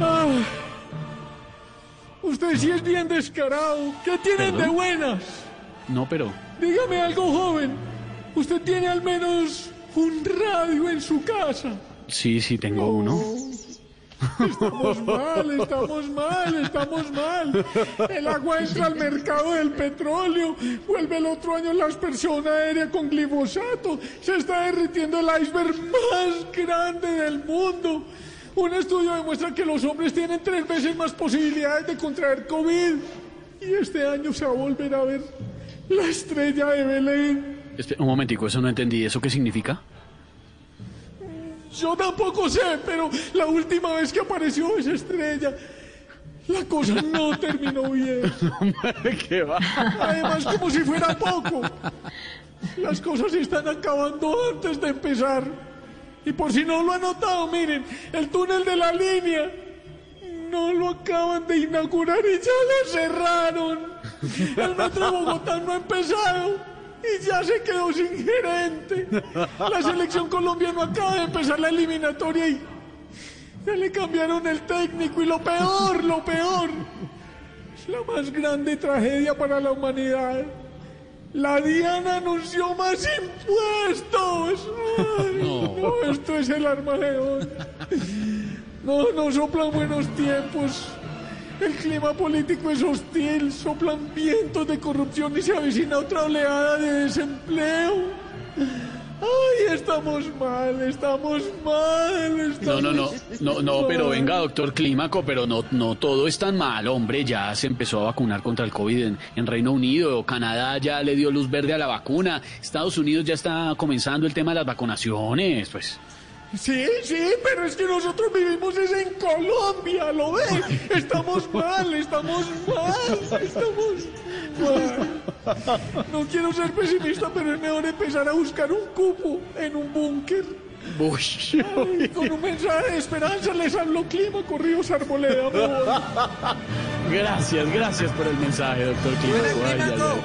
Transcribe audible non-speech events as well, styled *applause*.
Ah, usted sí es bien descarado. ¿Qué tienen de buenas? No, pero... Dígame algo, joven. Usted tiene al menos un radio en su casa. Sí, sí, tengo uno. Estamos *laughs* mal, estamos mal, estamos mal. El agua entra al mercado del petróleo, vuelve el otro año la aspersión aérea con glifosato, se está derritiendo el iceberg más grande del mundo. Un estudio demuestra que los hombres tienen tres veces más posibilidades de contraer COVID. Y este año se va a volver a ver la estrella de Belén. Espe- un momentico, eso no entendí. ¿Eso qué significa? Yo tampoco sé, pero la última vez que apareció esa estrella, la cosa no *laughs* terminó bien. ¿Qué va? Además, como si fuera poco, las cosas se están acabando antes de empezar. Y por si no lo han notado, miren, el túnel de la línea no lo acaban de inaugurar y ya le cerraron. El metro Bogotá no ha empezado y ya se quedó sin gerente. La selección colombiana acaba de empezar la eliminatoria y ya le cambiaron el técnico y lo peor, lo peor. Es la más grande tragedia para la humanidad. La Diana anunció más impuestos. Ay, no. esto es el Armagedón. No, no soplan buenos tiempos. El clima político es hostil, soplan vientos de corrupción y se avecina otra oleada de desempleo. Ay, estamos mal, estamos mal. No, Estamos no, no, no, no, pero mal. venga, doctor Clímaco, pero no, no todo es tan mal, hombre, ya se empezó a vacunar contra el COVID en, en Reino Unido, Canadá ya le dio luz verde a la vacuna, Estados Unidos ya está comenzando el tema de las vacunaciones, pues. Sí, sí, pero es que nosotros vivimos es en Colombia, ¿lo ve? Estamos mal, estamos mal, estamos mal. No quiero ser pesimista, pero es mejor empezar a buscar un cupo en un búnker. Ay, Con un mensaje de esperanza les hablo clima, corridos arboleda. gracias, gracias por el mensaje, doctor Clímaco.